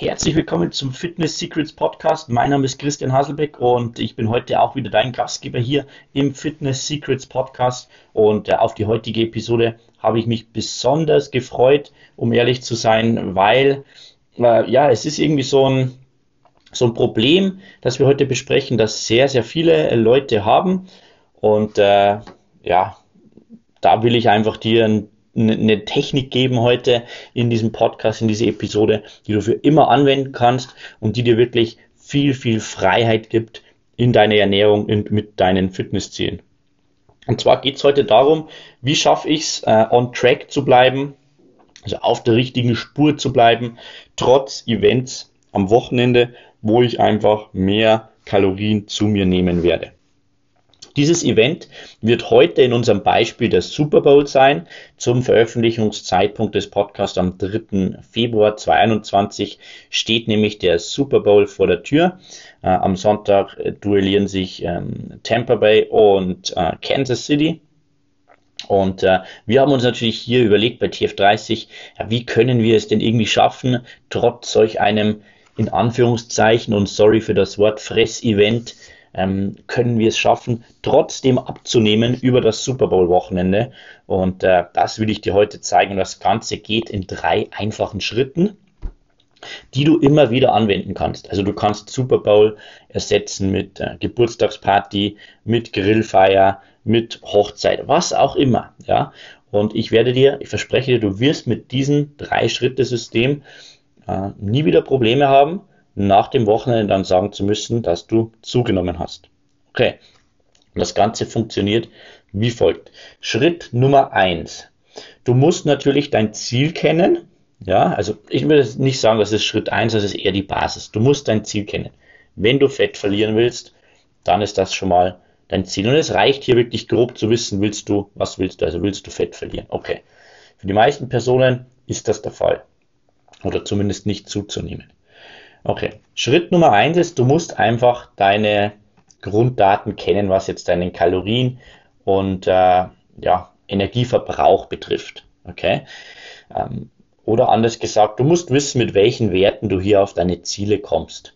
Herzlich willkommen zum Fitness Secrets Podcast. Mein Name ist Christian Haselbeck und ich bin heute auch wieder dein Gastgeber hier im Fitness Secrets Podcast. Und äh, auf die heutige Episode habe ich mich besonders gefreut, um ehrlich zu sein, weil äh, ja, es ist irgendwie so ein, so ein Problem, das wir heute besprechen, das sehr, sehr viele Leute haben. Und äh, ja, da will ich einfach dir ein eine Technik geben heute in diesem Podcast, in dieser Episode, die du für immer anwenden kannst und die dir wirklich viel, viel Freiheit gibt in deiner Ernährung und mit deinen Fitnesszielen. Und zwar geht es heute darum, wie schaffe ich es, äh, on track zu bleiben, also auf der richtigen Spur zu bleiben, trotz Events am Wochenende, wo ich einfach mehr Kalorien zu mir nehmen werde. Dieses Event wird heute in unserem Beispiel der Super Bowl sein. Zum Veröffentlichungszeitpunkt des Podcasts am 3. Februar 2021 steht nämlich der Super Bowl vor der Tür. Äh, am Sonntag äh, duellieren sich ähm, Tampa Bay und äh, Kansas City. Und äh, wir haben uns natürlich hier überlegt bei TF30, ja, wie können wir es denn irgendwie schaffen, trotz solch einem in Anführungszeichen und sorry für das Wort Fress-Event ähm, können wir es schaffen, trotzdem abzunehmen über das Super Bowl-Wochenende. Und äh, das will ich dir heute zeigen. Und das Ganze geht in drei einfachen Schritten die du immer wieder anwenden kannst. Also du kannst Super Bowl ersetzen mit äh, Geburtstagsparty, mit Grillfeier, mit Hochzeit, was auch immer. Ja? Und ich werde dir, ich verspreche dir, du wirst mit diesem Drei-Schritte-System äh, nie wieder Probleme haben nach dem Wochenende dann sagen zu müssen, dass du zugenommen hast. Okay. Das Ganze funktioniert wie folgt. Schritt Nummer eins: Du musst natürlich dein Ziel kennen. Ja, also ich würde nicht sagen, das ist Schritt eins, das ist eher die Basis. Du musst dein Ziel kennen. Wenn du Fett verlieren willst, dann ist das schon mal dein Ziel. Und es reicht hier wirklich grob zu wissen, willst du, was willst du, also willst du Fett verlieren. Okay. Für die meisten Personen ist das der Fall. Oder zumindest nicht zuzunehmen. Okay, Schritt Nummer eins ist, du musst einfach deine Grunddaten kennen, was jetzt deinen Kalorien und äh, ja, Energieverbrauch betrifft. Okay. Ähm, oder anders gesagt, du musst wissen, mit welchen Werten du hier auf deine Ziele kommst.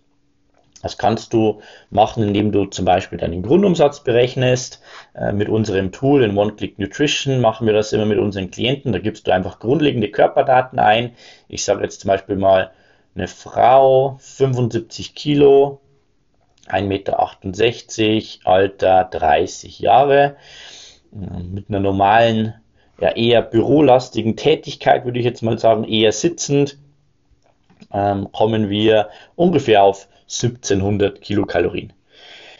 Das kannst du machen, indem du zum Beispiel deinen Grundumsatz berechnest. Äh, mit unserem Tool in One-Click Nutrition machen wir das immer mit unseren Klienten. Da gibst du einfach grundlegende Körperdaten ein. Ich sage jetzt zum Beispiel mal eine Frau, 75 Kilo, 1,68 Meter, Alter 30 Jahre, mit einer normalen, ja eher bürolastigen Tätigkeit, würde ich jetzt mal sagen, eher sitzend, ähm, kommen wir ungefähr auf 1700 Kilokalorien.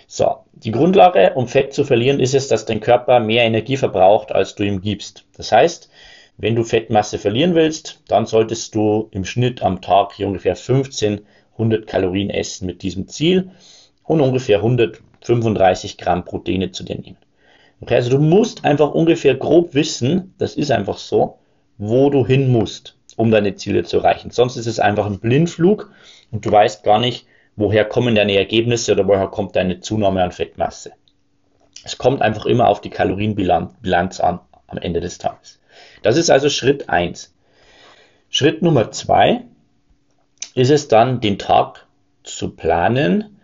So, die Grundlage, um Fett zu verlieren, ist es, dass dein Körper mehr Energie verbraucht, als du ihm gibst. Das heißt, wenn du Fettmasse verlieren willst, dann solltest du im Schnitt am Tag hier ungefähr 1500 Kalorien essen mit diesem Ziel und ungefähr 135 Gramm Proteine zu dir nehmen. Okay, also du musst einfach ungefähr grob wissen, das ist einfach so, wo du hin musst, um deine Ziele zu erreichen. Sonst ist es einfach ein Blindflug und du weißt gar nicht, woher kommen deine Ergebnisse oder woher kommt deine Zunahme an Fettmasse. Es kommt einfach immer auf die Kalorienbilanz an am Ende des Tages. Das ist also Schritt 1. Schritt Nummer 2 ist es dann, den Tag zu planen,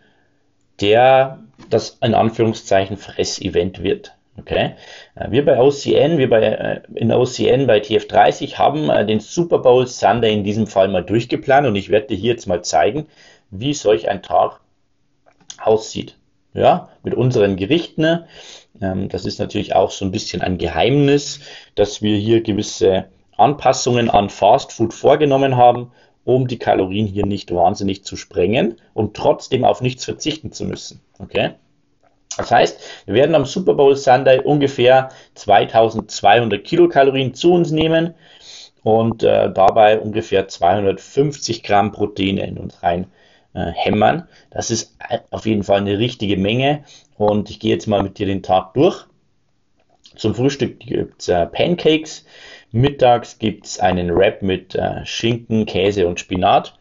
der das in Anführungszeichen Fressevent wird. Okay. Äh, wir bei OCN, wir bei, äh, in OCN bei TF30 haben äh, den Super Bowl Sunday in diesem Fall mal durchgeplant und ich werde dir hier jetzt mal zeigen, wie solch ein Tag aussieht. Ja, mit unseren Gerichten. Ähm, das ist natürlich auch so ein bisschen ein Geheimnis, dass wir hier gewisse Anpassungen an Fast Food vorgenommen haben, um die Kalorien hier nicht wahnsinnig zu sprengen und trotzdem auf nichts verzichten zu müssen. Okay? Das heißt, wir werden am Super Bowl Sunday ungefähr 2200 Kilokalorien zu uns nehmen und äh, dabei ungefähr 250 Gramm Proteine in uns rein äh, hämmern. Das ist auf jeden Fall eine richtige Menge und ich gehe jetzt mal mit dir den Tag durch. Zum Frühstück gibt es äh, Pancakes. Mittags gibt es einen Wrap mit äh, Schinken, Käse und Spinat.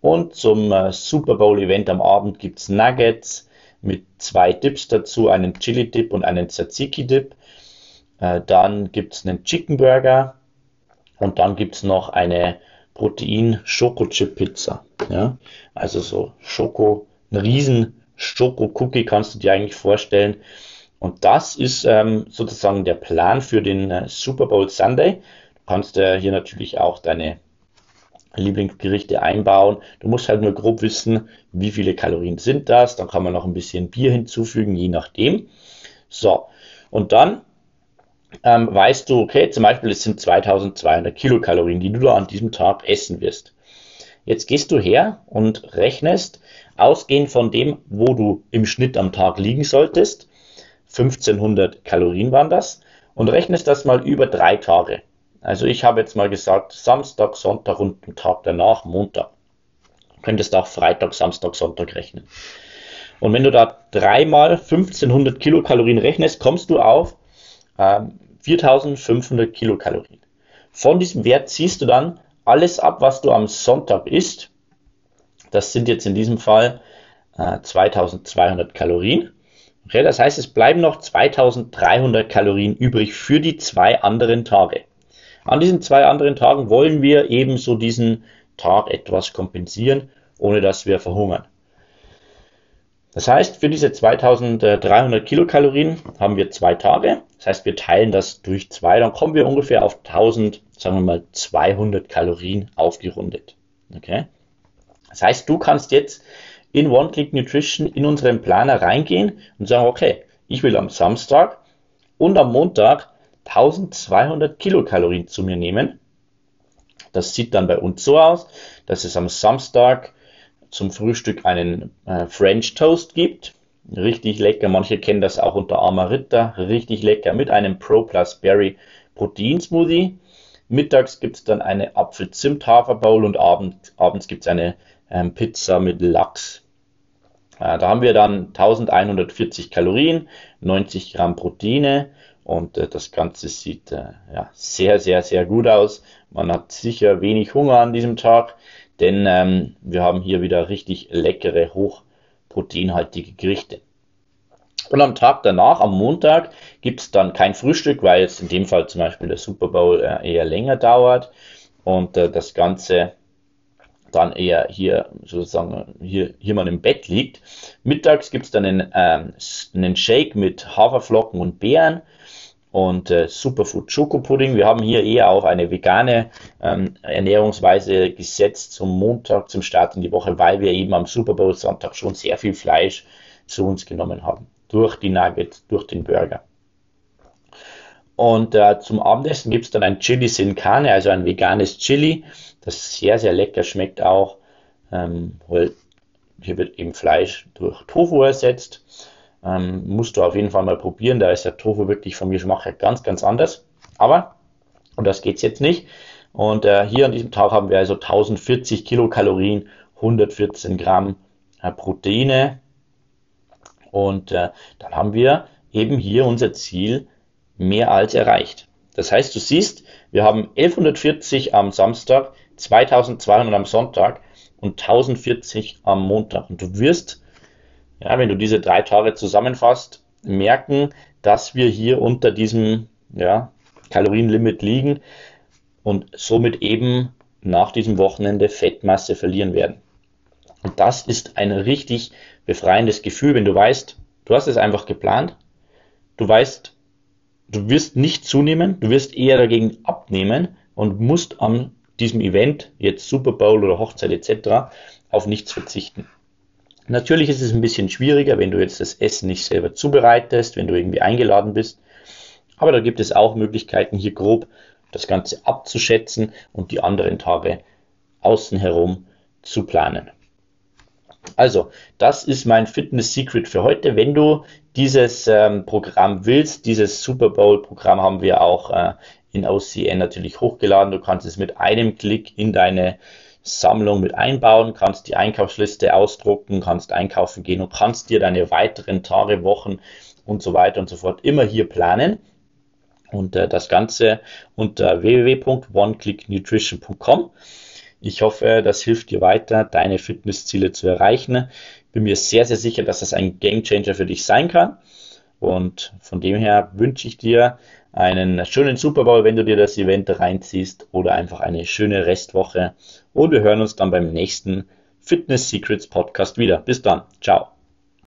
Und zum äh, Super Bowl Event am Abend gibt es Nuggets mit zwei Dips dazu, einen Chili Dip und einen Tzatziki Dip. Äh, dann gibt es einen Chicken Burger und dann gibt es noch eine Protein Schokochip Pizza. Ja, also so Schoko, ein riesen Schoko-Cookie kannst du dir eigentlich vorstellen. Und das ist ähm, sozusagen der Plan für den äh, Super Bowl Sunday. Du kannst äh, hier natürlich auch deine Lieblingsgerichte einbauen. Du musst halt nur grob wissen, wie viele Kalorien sind das. Dann kann man noch ein bisschen Bier hinzufügen, je nachdem. So, und dann ähm, weißt du, okay, zum Beispiel es sind 2200 Kilokalorien, die du da an diesem Tag essen wirst. Jetzt gehst du her und rechnest, ausgehend von dem, wo du im Schnitt am Tag liegen solltest, 1500 Kalorien waren das, und rechnest das mal über drei Tage. Also ich habe jetzt mal gesagt, Samstag, Sonntag und den Tag danach, Montag. Du könntest auch Freitag, Samstag, Sonntag rechnen. Und wenn du da dreimal 1500 Kilokalorien rechnest, kommst du auf äh, 4500 Kilokalorien. Von diesem Wert ziehst du dann alles ab, was du am Sonntag isst. Das sind jetzt in diesem Fall äh, 2200 Kalorien. Okay, das heißt, es bleiben noch 2300 Kalorien übrig für die zwei anderen Tage. An diesen zwei anderen Tagen wollen wir ebenso diesen Tag etwas kompensieren, ohne dass wir verhungern. Das heißt, für diese 2300 Kilokalorien haben wir zwei Tage. Das heißt, wir teilen das durch zwei, dann kommen wir ungefähr auf 1000, sagen wir mal 200 Kalorien aufgerundet. Okay? Das heißt, du kannst jetzt in One-Click Nutrition in unseren Planer reingehen und sagen, okay, ich will am Samstag und am Montag 1200 Kilokalorien zu mir nehmen. Das sieht dann bei uns so aus, dass es am Samstag zum Frühstück einen äh, French Toast gibt. Richtig lecker. Manche kennen das auch unter Amarita. Richtig lecker mit einem Pro Plus Berry Protein Smoothie. Mittags gibt es dann eine Apfel-Zimt-Hafer-Bowl und abend, abends gibt es eine ähm, Pizza mit Lachs. Äh, da haben wir dann 1140 Kalorien, 90 Gramm Proteine und äh, das Ganze sieht äh, ja, sehr, sehr, sehr gut aus. Man hat sicher wenig Hunger an diesem Tag denn ähm, wir haben hier wieder richtig leckere, hochproteinhaltige Gerichte. Und am Tag danach, am Montag, gibt es dann kein Frühstück, weil jetzt in dem Fall zum Beispiel der Super Bowl äh, eher länger dauert und äh, das Ganze dann eher hier sozusagen hier, hier man im Bett liegt. Mittags gibt es dann einen, ähm, einen Shake mit Haferflocken und Beeren und äh, Superfood Schokopudding. Wir haben hier eher auf eine vegane ähm, Ernährungsweise gesetzt zum Montag, zum Start in die Woche, weil wir eben am Super Bowl Sonntag schon sehr viel Fleisch zu uns genommen haben. Durch die Nuggets, durch den Burger. Und äh, zum Abendessen gibt es dann ein Chili Sin Carne, also ein veganes Chili, das sehr, sehr lecker schmeckt auch. Ähm, hier wird eben Fleisch durch Tofu ersetzt. Ähm, musst du auf jeden Fall mal probieren. Da ist der Tofu wirklich vom Geschmack her ganz, ganz anders. Aber, und das geht's jetzt nicht. Und äh, hier an diesem Tag haben wir also 1040 Kilokalorien, 114 Gramm äh, Proteine. Und äh, dann haben wir eben hier unser Ziel mehr als erreicht. Das heißt, du siehst, wir haben 1140 am Samstag, 2200 am Sonntag und 1040 am Montag. Und du wirst ja, wenn du diese drei Tage zusammenfasst, merken, dass wir hier unter diesem ja, Kalorienlimit liegen und somit eben nach diesem Wochenende Fettmasse verlieren werden. Und das ist ein richtig befreiendes Gefühl, wenn du weißt, du hast es einfach geplant, du weißt, du wirst nicht zunehmen, du wirst eher dagegen abnehmen und musst an diesem Event, jetzt Super Bowl oder Hochzeit etc., auf nichts verzichten. Natürlich ist es ein bisschen schwieriger, wenn du jetzt das Essen nicht selber zubereitest, wenn du irgendwie eingeladen bist. Aber da gibt es auch Möglichkeiten, hier grob das Ganze abzuschätzen und die anderen Tage außen herum zu planen. Also, das ist mein Fitness Secret für heute. Wenn du dieses ähm, Programm willst, dieses Super Bowl Programm haben wir auch äh, in OCN natürlich hochgeladen. Du kannst es mit einem Klick in deine Sammlung mit einbauen, kannst die Einkaufsliste ausdrucken, kannst einkaufen gehen und kannst dir deine weiteren Tage, Wochen und so weiter und so fort immer hier planen. Und äh, das Ganze unter www.oneclicknutrition.com. Ich hoffe, das hilft dir weiter, deine Fitnessziele zu erreichen. Bin mir sehr, sehr sicher, dass das ein Gamechanger für dich sein kann. Und von dem her wünsche ich dir einen schönen Super Bowl, wenn du dir das Event reinziehst oder einfach eine schöne Restwoche. Und wir hören uns dann beim nächsten Fitness Secrets Podcast wieder. Bis dann. Ciao.